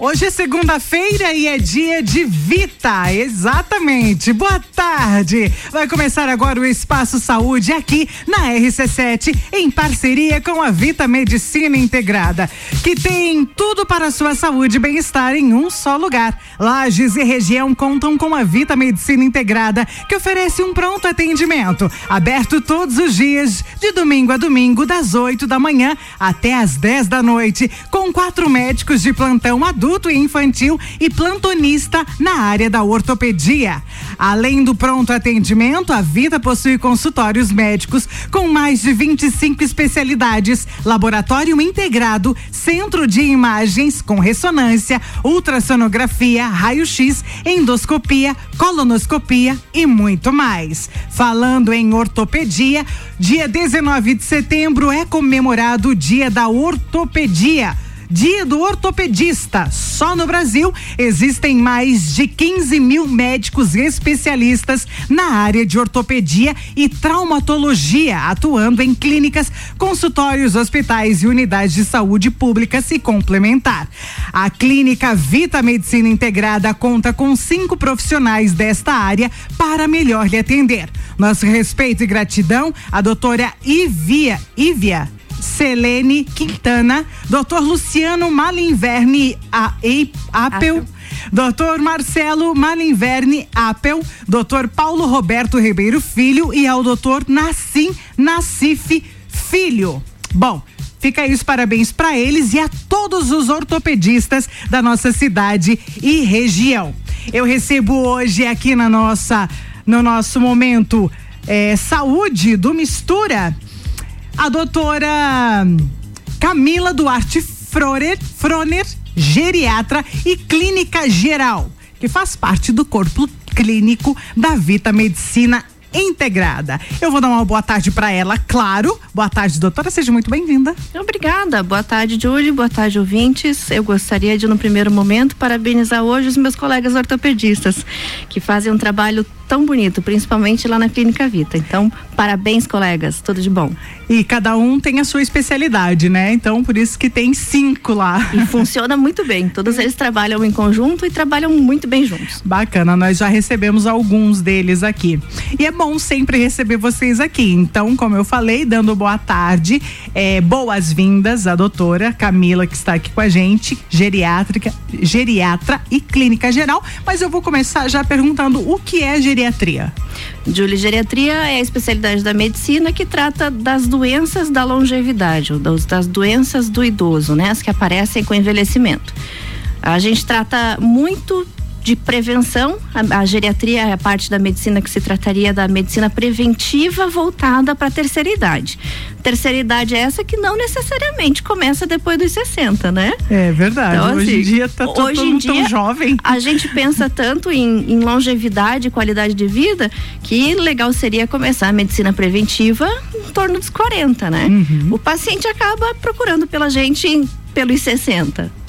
Hoje é segunda-feira e é dia de Vita, exatamente. Boa tarde. Vai começar agora o Espaço Saúde aqui na RC7, em parceria com a Vita Medicina Integrada, que tem tudo para a sua saúde e bem-estar em um só lugar. Lages e região contam com a Vita Medicina Integrada, que oferece um pronto atendimento, aberto todos os dias, de domingo a domingo, das 8 da manhã até às 10 da noite, com quatro médicos de plantão adulto adulto e infantil e plantonista na área da ortopedia. Além do pronto atendimento, a Vida possui consultórios médicos com mais de 25 especialidades, laboratório integrado, centro de imagens com ressonância, ultrassonografia, raio-x, endoscopia, colonoscopia e muito mais. Falando em ortopedia, dia 19 de setembro é comemorado o Dia da Ortopedia Dia do Ortopedista. Só no Brasil existem mais de 15 mil médicos especialistas na área de ortopedia e traumatologia, atuando em clínicas, consultórios, hospitais e unidades de saúde públicas e complementar. A clínica Vita Medicina Integrada conta com cinco profissionais desta área para melhor lhe atender. Nosso respeito e gratidão à doutora Ivia, Ivia Selene Quintana, Dr. Luciano Malinverne Apel, Dr. Marcelo Malinverne Apel, Dr. Paulo Roberto Ribeiro Filho e ao Dr. Nassim Nassif Filho. Bom, Fica aí os parabéns para eles e a todos os ortopedistas da nossa cidade e região. Eu recebo hoje aqui na nossa, no nosso momento é, saúde do Mistura a doutora Camila Duarte Froner, Froner, geriatra e clínica geral, que faz parte do corpo clínico da Vita Medicina integrada. Eu vou dar uma boa tarde para ela, claro. Boa tarde, doutora, seja muito bem-vinda. Obrigada. Boa tarde, Júlia. Boa tarde, ouvintes. Eu gostaria de, no primeiro momento, parabenizar hoje os meus colegas ortopedistas, que fazem um trabalho tão bonito, principalmente lá na Clínica Vita. Então, parabéns, colegas, tudo de bom. E cada um tem a sua especialidade, né? Então, por isso que tem cinco lá. E funciona muito bem. Todos eles trabalham em conjunto e trabalham muito bem juntos. Bacana, nós já recebemos alguns deles aqui. E é bom sempre receber vocês aqui. Então, como eu falei, dando boa tarde, é, boas-vindas à doutora Camila, que está aqui com a gente, geriátrica, geriatra e clínica geral. Mas eu vou começar já perguntando o que é geriatria geriatria? Geriatria é a especialidade da medicina que trata das doenças da longevidade, das doenças do idoso, né? As que aparecem com envelhecimento. A gente trata muito de prevenção. A, a, geriatria é a parte da medicina que se trataria da medicina preventiva voltada para a terceira idade. Terceira idade é essa que não necessariamente começa depois dos 60, né? É verdade. Então, hoje assim, em dia tá todo hoje em dia, tão jovem. A gente pensa tanto em, em longevidade, qualidade de vida, que legal seria começar a medicina preventiva em torno dos 40, né? Uhum. O paciente acaba procurando pela gente pelos 60.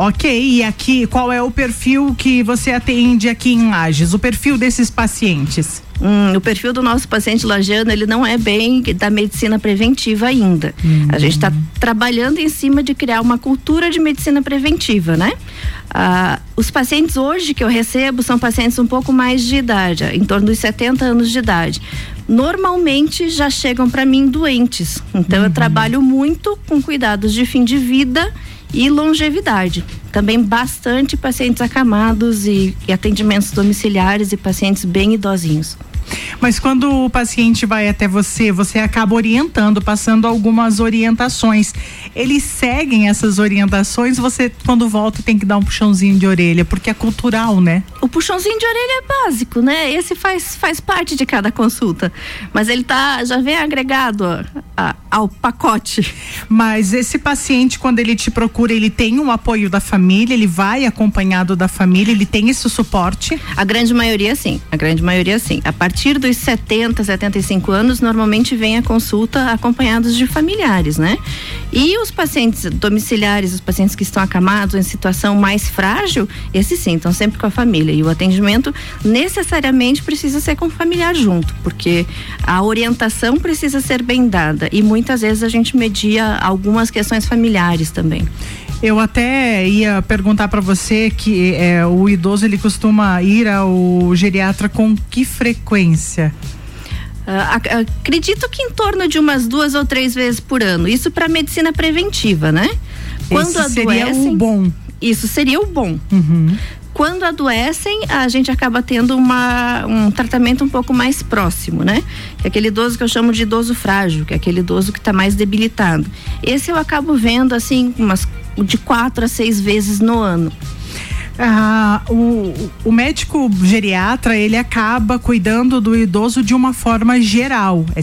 Ok, e aqui qual é o perfil que você atende aqui em Lages? O perfil desses pacientes? Hum, o perfil do nosso paciente lagiano ele não é bem da medicina preventiva ainda. A gente está trabalhando em cima de criar uma cultura de medicina preventiva, né? Ah, os pacientes hoje que eu recebo são pacientes um pouco mais de idade, em torno dos 70 anos de idade. Normalmente já chegam para mim doentes. Então uhum. eu trabalho muito com cuidados de fim de vida e longevidade. Também bastante pacientes acamados e, e atendimentos domiciliares e pacientes bem idosinhos. Mas quando o paciente vai até você, você acaba orientando, passando algumas orientações. Eles seguem essas orientações, você quando volta tem que dar um puxãozinho de orelha, porque é cultural, né? O puxãozinho de orelha é básico, né? Esse faz, faz parte de cada consulta. Mas ele tá já vem agregado a, ao pacote. Mas esse paciente, quando ele te procura, ele tem um apoio da família, ele vai acompanhado da família, ele tem esse suporte? A grande maioria sim, a grande maioria sim. A partir dos 70, 75 anos, normalmente vem a consulta acompanhados de familiares, né? E os pacientes domiciliares, os pacientes que estão acamados em situação mais frágil, esses sim, estão sempre com a família. E o atendimento necessariamente precisa ser com o familiar junto, porque a orientação precisa ser bem dada e muitas vezes a gente media algumas questões familiares também. Eu até ia perguntar para você que é, o idoso ele costuma ir ao geriatra com que frequência? Uh, acredito que em torno de umas duas ou três vezes por ano. Isso para medicina preventiva, né? Quando Esse seria adoecem, o bom. Isso seria o bom. Uhum. Quando adoecem, a gente acaba tendo uma, um tratamento um pouco mais próximo, né? Que é aquele idoso que eu chamo de idoso frágil, que é aquele idoso que está mais debilitado. Esse eu acabo vendo assim umas de quatro a seis vezes no ano. Ah, o, o médico geriatra ele acaba cuidando do idoso de uma forma geral. É,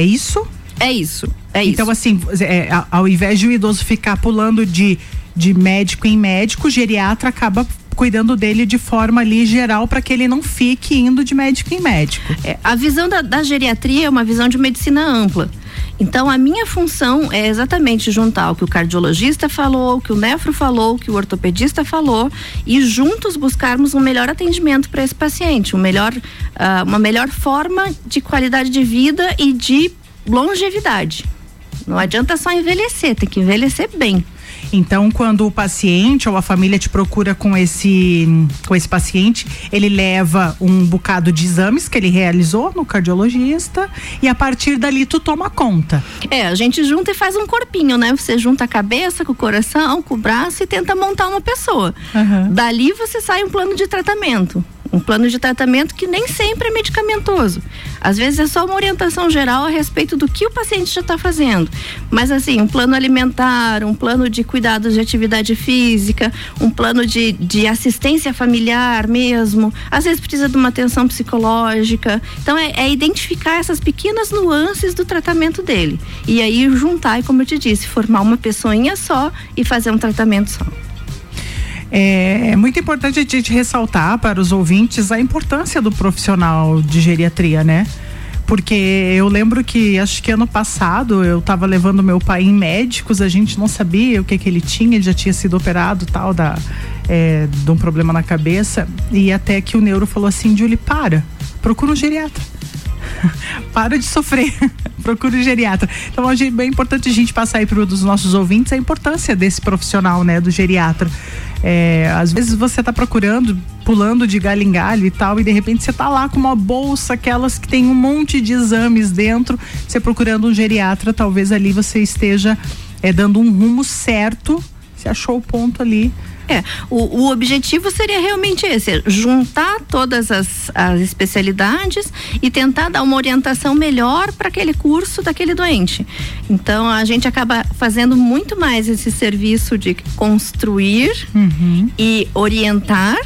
é isso? É isso. É então, isso. assim, é, ao invés de o idoso ficar pulando de, de médico em médico, o geriatra acaba cuidando dele de forma ali geral para que ele não fique indo de médico em médico. É, a visão da, da geriatria é uma visão de medicina ampla. Então, a minha função é exatamente juntar o que o cardiologista falou, o que o nefro falou, o que o ortopedista falou e juntos buscarmos um melhor atendimento para esse paciente, um melhor, uh, uma melhor forma de qualidade de vida e de longevidade. Não adianta só envelhecer, tem que envelhecer bem. Então, quando o paciente ou a família te procura com esse, com esse paciente, ele leva um bocado de exames que ele realizou no cardiologista e a partir dali tu toma conta. É, a gente junta e faz um corpinho, né? Você junta a cabeça com o coração, com o braço e tenta montar uma pessoa. Uhum. Dali você sai um plano de tratamento um plano de tratamento que nem sempre é medicamentoso. Às vezes é só uma orientação geral a respeito do que o paciente já está fazendo. Mas assim, um plano alimentar, um plano de cuidados de atividade física, um plano de, de assistência familiar mesmo. Às vezes precisa de uma atenção psicológica. Então é, é identificar essas pequenas nuances do tratamento dele. E aí juntar e, como eu te disse, formar uma pessoinha só e fazer um tratamento só. É, é, muito importante a gente ressaltar para os ouvintes a importância do profissional de geriatria, né? Porque eu lembro que acho que ano passado eu estava levando meu pai em médicos, a gente não sabia o que que ele tinha, ele já tinha sido operado tal da é, de um problema na cabeça e até que o neuro falou assim, Julie, para, procura um geriatra. para de sofrer, procura um geriatra. Então é bem importante a gente passar aí para os nossos ouvintes a importância desse profissional, né, do geriatra. É, às vezes você está procurando, pulando de galho em galho e tal, e de repente você está lá com uma bolsa, aquelas que tem um monte de exames dentro, você procurando um geriatra, talvez ali você esteja é, dando um rumo certo, você achou o ponto ali é, o, o objetivo seria realmente esse, juntar todas as, as especialidades e tentar dar uma orientação melhor para aquele curso daquele doente. Então a gente acaba fazendo muito mais esse serviço de construir uhum. e orientar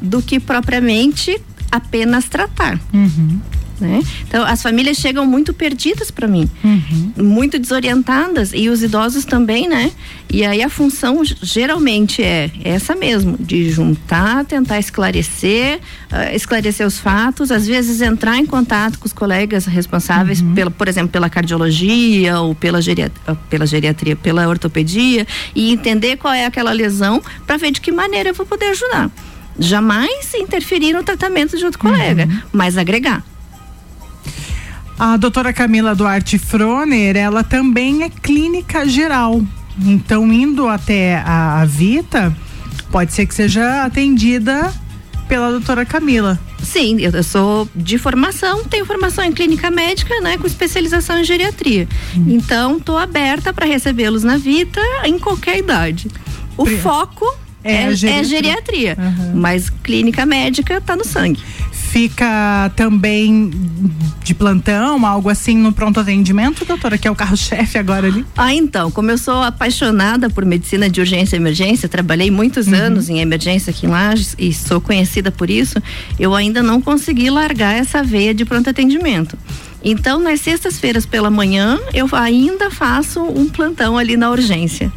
do que propriamente apenas tratar. Uhum. Né? Então as famílias chegam muito perdidas para mim, uhum. muito desorientadas e os idosos também, né? E aí a função geralmente é essa mesmo, de juntar, tentar esclarecer, uh, esclarecer os fatos, às vezes entrar em contato com os colegas responsáveis, uhum. pela, por exemplo, pela cardiologia ou pela, geriatria, pela geriatria, pela ortopedia e entender qual é aquela lesão para ver de que maneira eu vou poder ajudar. Jamais interferir no tratamento de outro colega, uhum. mas agregar. A doutora Camila Duarte Froner, ela também é clínica geral. Então, indo até a, a Vita, pode ser que seja atendida pela doutora Camila. Sim, eu sou de formação, tenho formação em clínica médica, né, com especialização em geriatria. Hum. Então, estou aberta para recebê-los na Vita em qualquer idade. O Pri... foco é, é, geriatria, é geriatria uhum. mas clínica médica está no sangue fica também de plantão, algo assim no pronto atendimento, doutora, que é o carro-chefe agora ali? Ah, então, como eu sou apaixonada por medicina de urgência e emergência, trabalhei muitos uhum. anos em emergência aqui em Lages e sou conhecida por isso, eu ainda não consegui largar essa veia de pronto atendimento. Então, nas sextas-feiras pela manhã, eu ainda faço um plantão ali na urgência.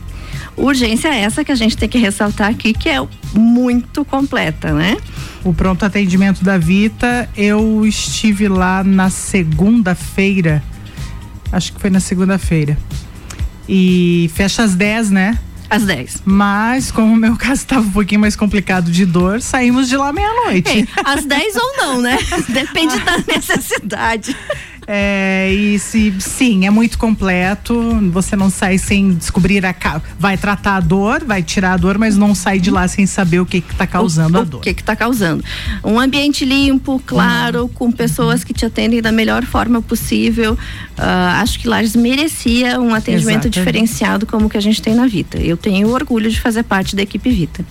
Urgência é essa que a gente tem que ressaltar aqui, que é muito completa, né? O pronto atendimento da Vita, eu estive lá na segunda-feira. Acho que foi na segunda-feira. E fecha às 10, né? Às 10. Mas, como o meu caso estava um pouquinho mais complicado de dor, saímos de lá meia-noite. às 10 ou não, né? Depende da necessidade. É, e se, sim, é muito completo. Você não sai sem descobrir a vai tratar a dor, vai tirar a dor, mas não sai de lá sem saber o que está causando o, a dor. O que está causando? Um ambiente limpo, claro, uhum. com pessoas que te atendem da melhor forma possível. Uh, acho que Lages merecia um atendimento Exatamente. diferenciado como que a gente tem na Vita. Eu tenho orgulho de fazer parte da equipe Vita.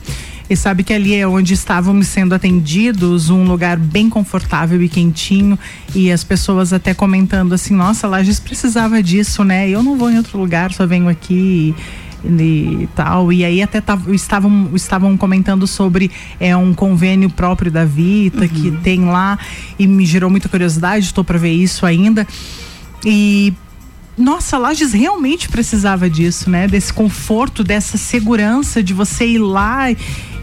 E sabe que ali é onde estávamos sendo atendidos, um lugar bem confortável e quentinho. E as pessoas até comentando assim: nossa, Lages precisava disso, né? Eu não vou em outro lugar, só venho aqui. E, tal. E aí até tavam, estavam, estavam comentando sobre é, um convênio próprio da Vita uhum. que tem lá e me gerou muita curiosidade, estou para ver isso ainda. E nossa, Lages realmente precisava disso, né? Desse conforto, dessa segurança de você ir lá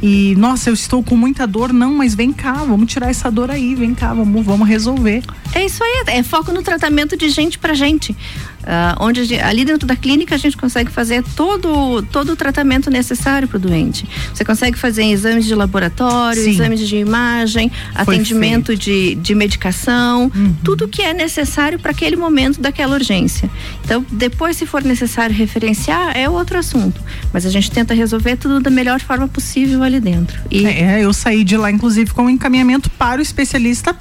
e, nossa, eu estou com muita dor, não, mas vem cá, vamos tirar essa dor aí, vem cá, vamos, vamos resolver. É isso aí, é foco no tratamento de gente para gente. Uh, onde ali dentro da clínica a gente consegue fazer todo, todo o tratamento necessário para o doente. Você consegue fazer exames de laboratório, Sim. exames de imagem, Foi atendimento de, de medicação, uhum. tudo que é necessário para aquele momento daquela urgência. Então, depois, se for necessário referenciar, é outro assunto. Mas a gente tenta resolver tudo da melhor forma possível ali ali dentro. E é, eu saí de lá, inclusive, com um encaminhamento para o especialista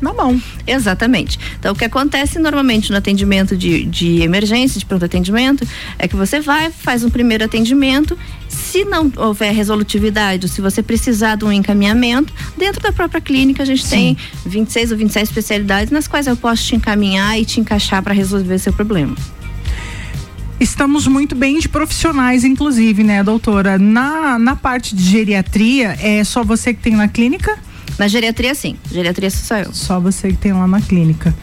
na mão. Exatamente. Então, o que acontece normalmente no atendimento de, de emergência, de pronto atendimento, é que você vai, faz um primeiro atendimento. Se não houver resolutividade, ou se você precisar de um encaminhamento, dentro da própria clínica a gente Sim. tem 26 ou 27 especialidades nas quais eu posso te encaminhar e te encaixar para resolver seu problema. Estamos muito bem de profissionais, inclusive, né, doutora? Na, na parte de geriatria, é só você que tem na clínica? Na geriatria, sim. Geriatria sou eu. Só você que tem lá na clínica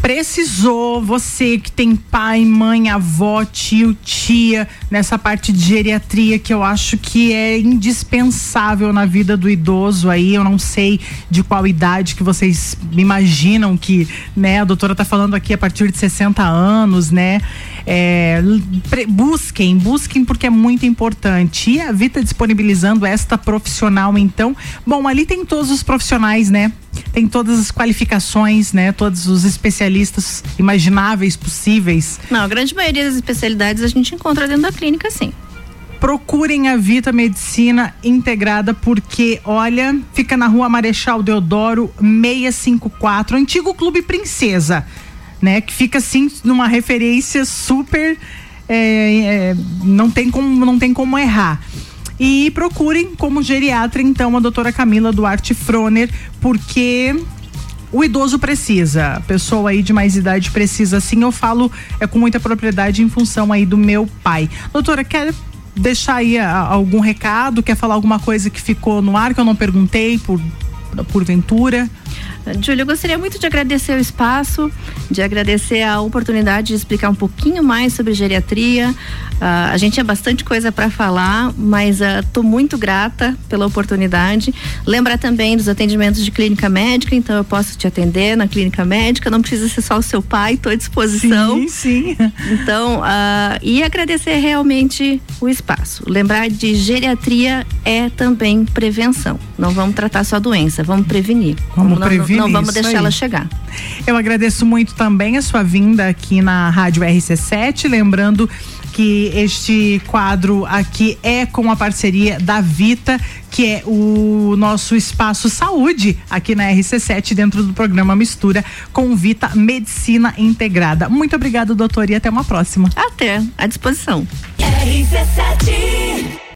precisou, você que tem pai, mãe, avó, tio, tia, nessa parte de geriatria que eu acho que é indispensável na vida do idoso aí, eu não sei de qual idade que vocês imaginam que, né, a doutora tá falando aqui a partir de 60 anos, né? É, busquem, busquem porque é muito importante. E a Vita disponibilizando esta profissional, então, bom, ali tem todos os profissionais, né? Tem todas as qualificações, né? Todos os especialistas imagináveis, possíveis. Não, a grande maioria das especialidades a gente encontra dentro da clínica, sim procurem a Vita Medicina Integrada, porque, olha, fica na rua Marechal Deodoro 654, antigo Clube Princesa né? Que fica assim numa referência super é, é, não tem como não tem como errar. E procurem como geriatra então a doutora Camila Duarte Froner, porque o idoso precisa, a pessoa aí de mais idade precisa, assim eu falo é com muita propriedade em função aí do meu pai. Doutora, quer deixar aí a, algum recado, quer falar alguma coisa que ficou no ar que eu não perguntei por porventura? Júlio, eu gostaria muito de agradecer o espaço, de agradecer a oportunidade de explicar um pouquinho mais sobre geriatria. Uh, a gente tinha bastante coisa para falar, mas estou uh, muito grata pela oportunidade. Lembrar também dos atendimentos de clínica médica, então eu posso te atender na clínica médica, não precisa ser só o seu pai, estou à disposição. Sim, sim. Então, uh, e agradecer realmente o espaço. Lembrar de geriatria é também prevenção. Não vamos tratar só a doença, vamos prevenir. Vamos prevenir não vamos deixar ela chegar. Eu agradeço muito também a sua vinda aqui na Rádio RC7, lembrando que este quadro aqui é com a parceria da Vita, que é o nosso espaço saúde aqui na RC7, dentro do programa Mistura, com Vita Medicina Integrada. Muito obrigada, doutor, e até uma próxima. Até, à disposição. RC7